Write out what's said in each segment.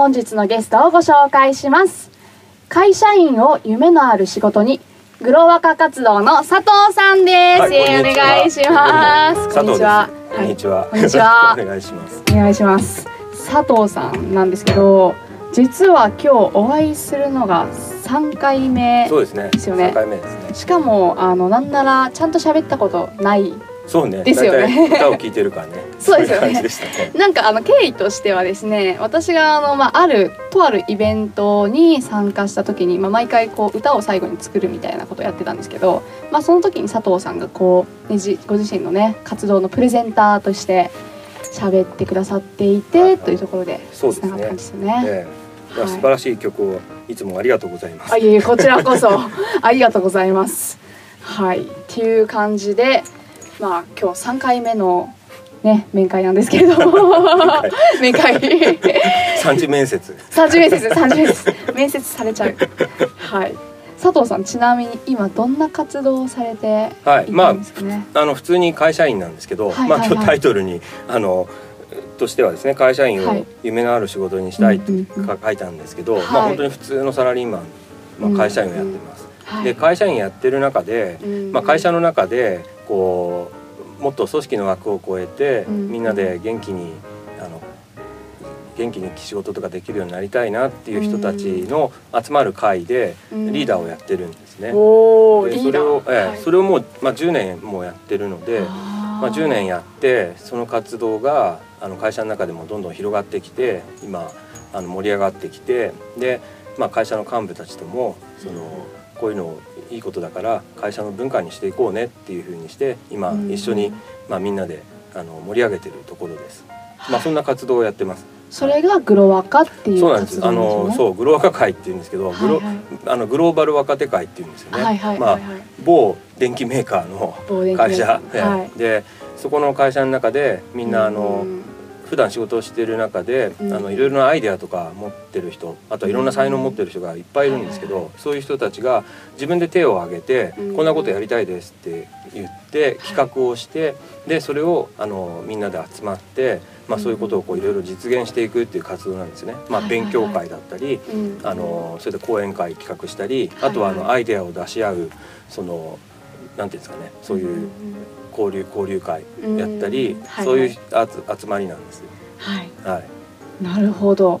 本日のゲストをご紹介します。会社員を夢のある仕事にグロワカ活動の佐藤さんです、はいお願いします。こんにちは。こんにちは。こんにちは。お願いします。お願いします。佐藤さんなんですけど実は今日お会いするのが3回目そうですね。ですよね。三回目ですね。しかもあのなんならちゃんと喋ったことないそうね。ですよね歌を聴いてるからね。そうですよね。なんかあの経緯としてはですね私があの、まあ、あるとあるイベントに参加した時に、まあ、毎回こう歌を最後に作るみたいなことをやってたんですけど、まあ、その時に佐藤さんがこう、ね、じご自身のね活動のプレゼンターとして喋ってくださっていて、というところでつながったんですよね。ええいやはい素晴らしい曲をいつもありがとうございます。あいえいえこちらこそありがとうございます。はいっていう感じでまあ今日3回目のね面会なんですけれども面会。三次面接。三次面接三次面接面接されちゃう。はい。佐藤さんちなみに今どんな活動をされてはい。いまああの普通に会社員なんですけど、はい。はいはい。まあ今日タイトルにあのとしてはですね会社員をはい。夢のある仕事にしたいとうんうんうん。か書いたんですけど、はい。まあ本当に普通のサラリーマン、まあ会社員をやってます。はい。で会社員やってる中で、うん。まあ、会社の中でこうもっと組織の枠を超えて、うんみんなで元気にあの元気に仕事とかできるようになりたいなっていう人たちの集まる会でうん。リーダーをやってるんですね。それを、ええはい。それをもう、まあ、10年もやってるので、まあ、10年やってその活動があの会社の中でもどんどん広がってきて今あの盛り上がってきてで、まあ、会社の幹部たちともそのこういうのをいいことだから会社の文化にしていこうねっていうふうにして今うん。一緒に、まあ、みんなであの盛り上げてるところです。まあ、そんな活動をやってます。それがグロワカっていうそうなんです。あのそうグロ若会っていうんですけど、グロはい。はいあのグローバル若手会っていうんですよね。はいはいまあはい。はい某電機メーカーの会社、ええ。はい。でそこの会社の中でみんなあの、うん普段仕事をしている中で、うん。あのいろいろなアイデアとか持ってる人あとはいろんな才能を持ってる人がいっぱいいるんですけど、そういう人たちが自分で手を挙げて、うん。こんなことやりたいですって言って企画をして、でそれをあのみんなで集まって、まあ、そういうことをこういろいろ実現していくっていう活動なんですね。まあ、勉強会だったり、うん。あのそれで講演会企画したり、あとはあのアイデアを出し合うそのなんていうんですかねそういう交流交流会やったり、うんはい。そういうあつ集まりなんですよ。はい。はい。なるほど。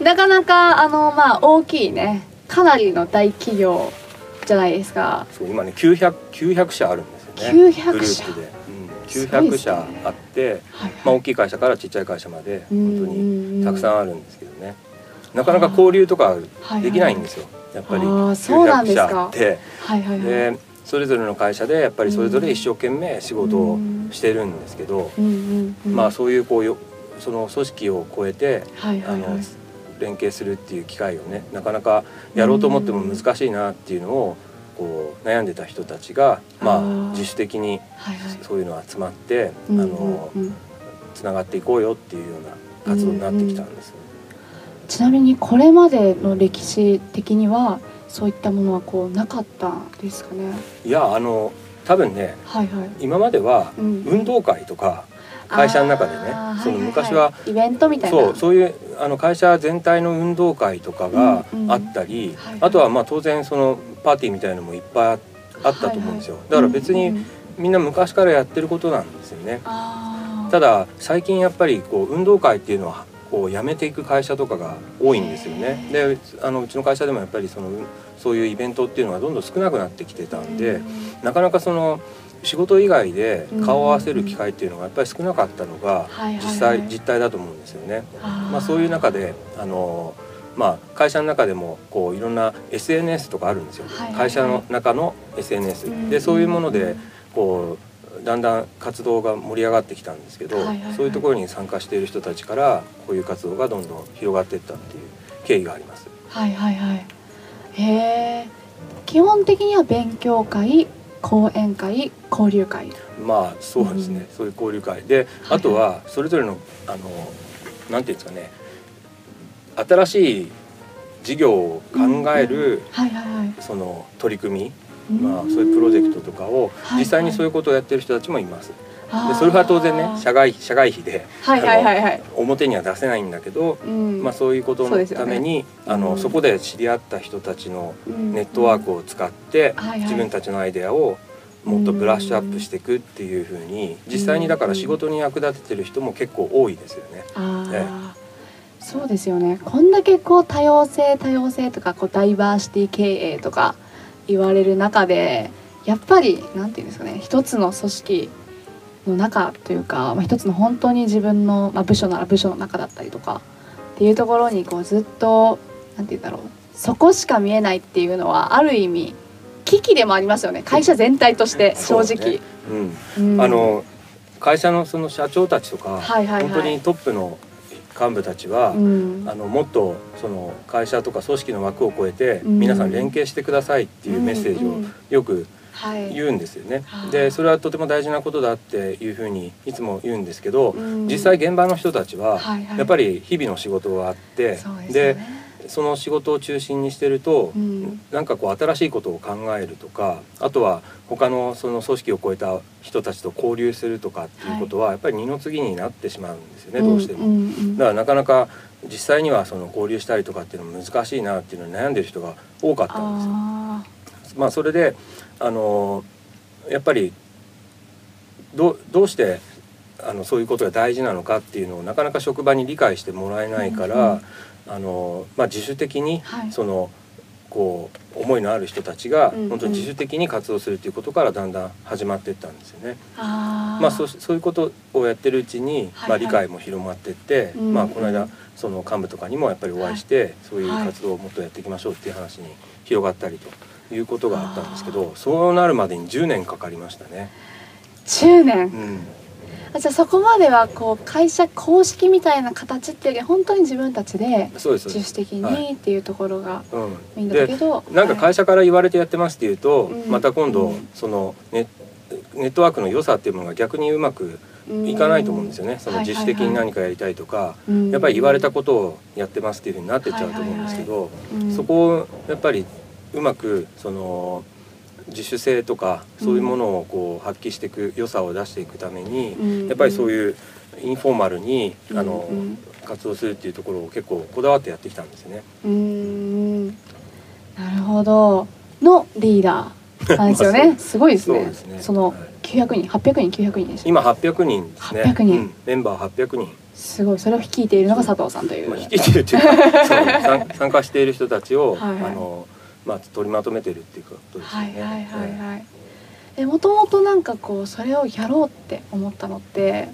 なかなかあのまあ大きいねかなりの大企業じゃないですか。そう今ね900 900社あるんですよね。900グル社ープで、すうん、900ごいですね。社あって、はいまあ大きい会社からちっちゃい会社まで本当ににたくさんあるんですけどね。なかなか交流とかはいできないんですよ。やっぱりあーそうなんで900すか。社あって、はいはいはい。でそれぞれの会社でやっぱりそれぞれ一生懸命仕事をしてるんですけど、うんうんうん。まあそういうこうよその組織を超えてあのはいはい。はい連携するっていう機会をねなかなかやろうと思っても難しいなっていうのをこう悩んでた人たちがまあ自主的にはいはい。そういうの集まってあうんうんのうん。つながっていこうよっていうような活動になってきたんですよ。ちなみにこれまでの歴史的にはそういったものはこうなかったんですかね？いやあの多分ねはいはい。今まではうん。運動会とか会社の中でねあーそのいい。い昔はイベントみたいな。そうそういうあの会社全体の運動会とかがうんうんあったり、はいはい。あとはまあ当然そのパーティーみたいなのもいっぱいああったと思うんですよ、だから別にうんうんみんな昔からやってることなんですよね。ただ最近やっぱりこう運動会っていうのはこうやめていく会社とかが多いんですよね。であのうちの会社でもやっぱりそのそういうイベントっていうのがどんどん少なくなってきてたんで、なかなかその仕事以外で顔を合わせる機会っていうのがやっぱり少なかったのが実際実態だと思うんですよね。まあそういう中であのまあ会社の中でもこういろんな SNS とかあるんですよ。会社の中の SNS うんでそういうものでこうだんだん活動が盛り上がってきたんですけど、そういうところに参加している人たちからこういう活動がどんどん広がっていったっていう経緯があります。はいはいはい。へえ基本的には勉強会講演会交流会？まあそうですね、うん。そういう交流会。であとはそれぞれのあのなんていうんですかね。新しい事業を考える、はいはいはい。その取り組み、うんまあ、そういうプロジェクトとかをはい実際にそういうことをやってる人たちもいます。でそれは当然ね社外社外費ではいはいはいはい。表には出せないんだけど、うん。まあ、そういうことのために、あのうん。そこで知り合った人たちのうん。ネットワークを使ってはいはい。自分たちのアイデアをもっとブラッシュアップしていくっていうふうに実際にだから仕事に役立ててる人も結構多いですよね。あえあ、そうですよね。こんだけこう多様性多様性とかこうダイバーシティ経営とか言われる中でやっぱりなんていうんですかね一つの組織の中というか、まあ、一つの本当に自分の、まあ、部署なら部署の中だったりとかっていうところにこうずっとなんて言うんだろうそこしか見えないっていうのはある意味危機でもありますよね。会社全体として正直。そうね。うん。うん。あの会社のその社長たちとか、はいはいはい。本当にトップの幹部たちは、うん。あのもっとその会社とか組織の枠を超えて、うん。皆さん連携してくださいっていうメッセージをよくはい。言うんですよね。はい。でそれはとても大事なことだっていうふうにいつも言うんですけど、うん。実際現場の人たちはやっぱり日々の仕事があって、でその仕事を中心にしてると、うんなんかこう新しいことを考えるとかあとは他のその組織を超えた人たちと交流するとかっていうことはやっぱり二の次になってしまうんですよね、どうしても。んんだからなかなか実際にはその交流したりとかっていうのも難しいなっていうのに悩んでる人が多かったんですよ。あまあそれであのやっぱりどうどうしてあのそういうことが大事なのかっていうのをなかなか職場に理解してもらえないから、うんうんあのまあ、自主的にはい。その、こう思いのある人たちがうんうん。本当に自主的に活動するっていうことからだんだん始まっていったんですよね。まあ、そうそういうことをやってるうちに、はいはい。まあ、理解も広まってって、うんまあ、この間その幹部とかにもやっぱりお会いして、そういうはい。活動をもっとやっていきましょうっていう話に広がったりということがあったんですけどそうなるまでに10年かかりましたね。10年。うん。あ じゃあそこまではこう会社公式みたいな形っていうより本当に自分たちで自主的はい。にっていうところがうん、いいんだけでどなんか会社から言われてやってますっていうと、うん。また今度うん。そのネネットワークの良さっていうものが逆にうまくいかないと思うんですよね、その自主的に何かやりたいとか、やっぱり言われたことをやってますっていうふうになってっちゃうと思うんですけど、とそこをやっぱりうまくその自主性とかそういうものをこう発揮していく良さを出していくために、やっぱりそうういうインフォーマルにあの、活動するっていうところを結構こだわってやってきたんですよね。うーん。なるほど。のリーダーなんですよ まあねすごいですね。そね。そのはい。900人800人900人でした。今800人ですね。800人。うん。メンバー800人。すごい。それを率いているのが佐藤さんという、まあ、引きてるっていうか 参参加している人たちを、はいはい。あのまあ取りまとめてるっていうことですよね。はいはいはいえはい。でもともとなんかこうそれをやろうって思ったのって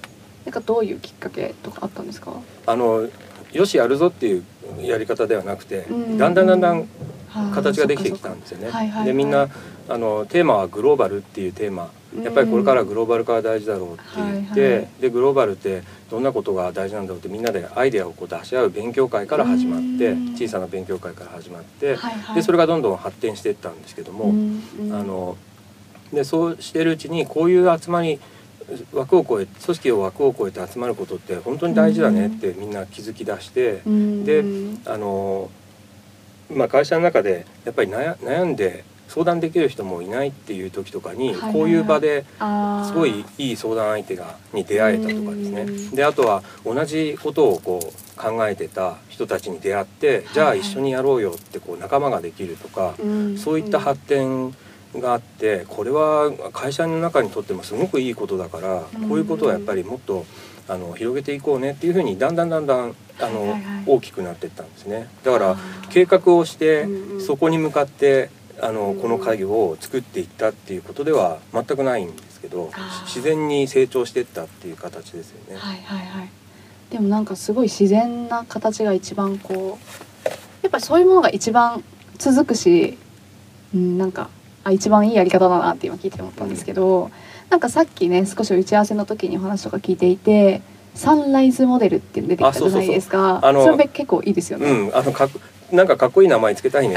なんかどういうきっかけとかあったんですか？えあのよしやるぞっていうやり方ではなくて、うんだんだんだんだんはあ形ができてきたんですよね。でみんなあのテーマはグローバルっていうテーマ。やっぱりこれからグローバル化が大事だろうって言って、はいはい。でグローバルってどんなことが大事なんだろうってみんなでアイデアをこう出し合う勉強会から始まってうん。小さな勉強会から始まって、はいはい、でそれがどんどん発展していったんですけども、あのでそうしてるうちにこういう集まり枠を超え組織を枠を超えて集まることって本当に大事だねってみんな気づき出して、うん。であのまあ、会社の中でやっぱり悩悩んで相談できる人もいないっていう時とかに、はいこういう場ですごいいい相談相手がに出会えたとかですね。うん。であとは同じことをこう考えてた人たちに出会って、じゃあ一緒にやろうよってこう仲間ができるとか、うんそういった発展があってこれは会社の中にとってもすごくいいことだから、うん。こういうことはやっぱりもっとあの広げていこうねっていうふうにだんだんだんだんあの、大きくなっていったんですね。だから計画をして、そこに向かってあの、うんこの会議を作っていったっていうことでは全くないんですけど自然に成長していったっていう形ですよね。はいはいはい。でもなんかすごい自然な形が一番こうやっぱりそういうものが一番続くし、うん、なんかあ一番いいやり方だなって今聞いて思ったんですけど、なんかさっきね少し打ち合わせの時にお話とか聞いていてサンライズモデルって出てきたじゃないですか。あのそれ結構いいですよね、うん、あのかっなんかかっこいい名前つけたいね。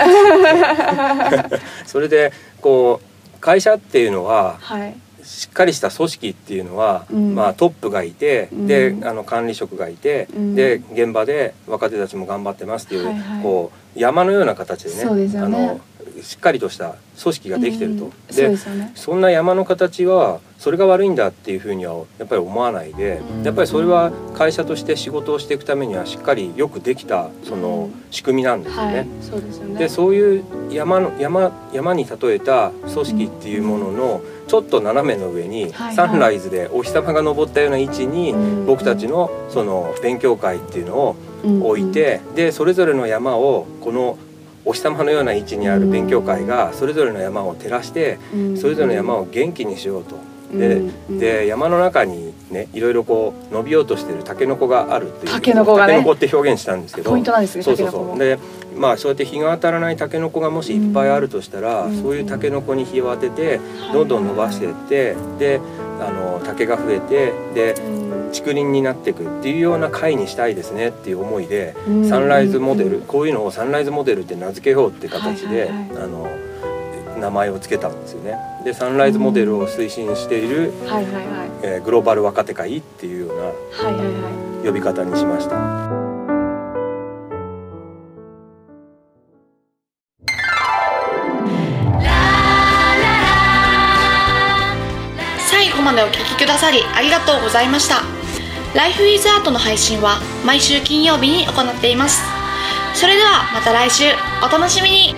それでこう会社っていうのははい。しっかりした組織っていうのは、うん。まあ、トップがいて、うん。であの管理職がいて、うん。で現場で若手たちも頑張ってますっていう、はいはい。こう山のような形でねね。あのしっかりとした組織ができてると。うんでね。そんな山の形はそれが悪いんだっていうふうにはやっぱり思わないで、うんやっぱりそれは会社として仕事をしていくためにはしっかりよくできたその仕組みなんですよね。はいそうですよね。でそういう山の山山に例えた組織っていうもののちょっと斜めの上にはいサンライズでお日様が昇ったような位置にうん。僕たちのその勉強会っていうのをうん置いてでそれぞれの山をこのお日様のような位置にある勉強会がそれぞれの山を照らしてうん。それぞれの山を元気にしようと。でうん。で山の中にねいろいろこう伸びようとしてるタケノコがあるっていうタケノコがね。タケノコって表現したんですけど。ポイントなんですねそうそうそう。でまあそうやって日が当たらないタケノコがもしいっぱいあるとしたら、うん。そういうタケノコに日を当ててどんどん伸ばしていってであの竹が増えてで竹林になっていくっていうような会にしたいですねっていう思いで、うん。サンライズモデル、うん。こういうのをサンライズモデルって名付けようって形で、あの名前を付けたんですよね。でサンライズモデルを推進している、はいはいはい。えーグローバル若手会っていうようなはいはいはい呼び方にしました。最後までお聞きくださりありがとうございましたライフイズアートの配信は毎週金曜日に行っています。それではまた来週。お楽しみに。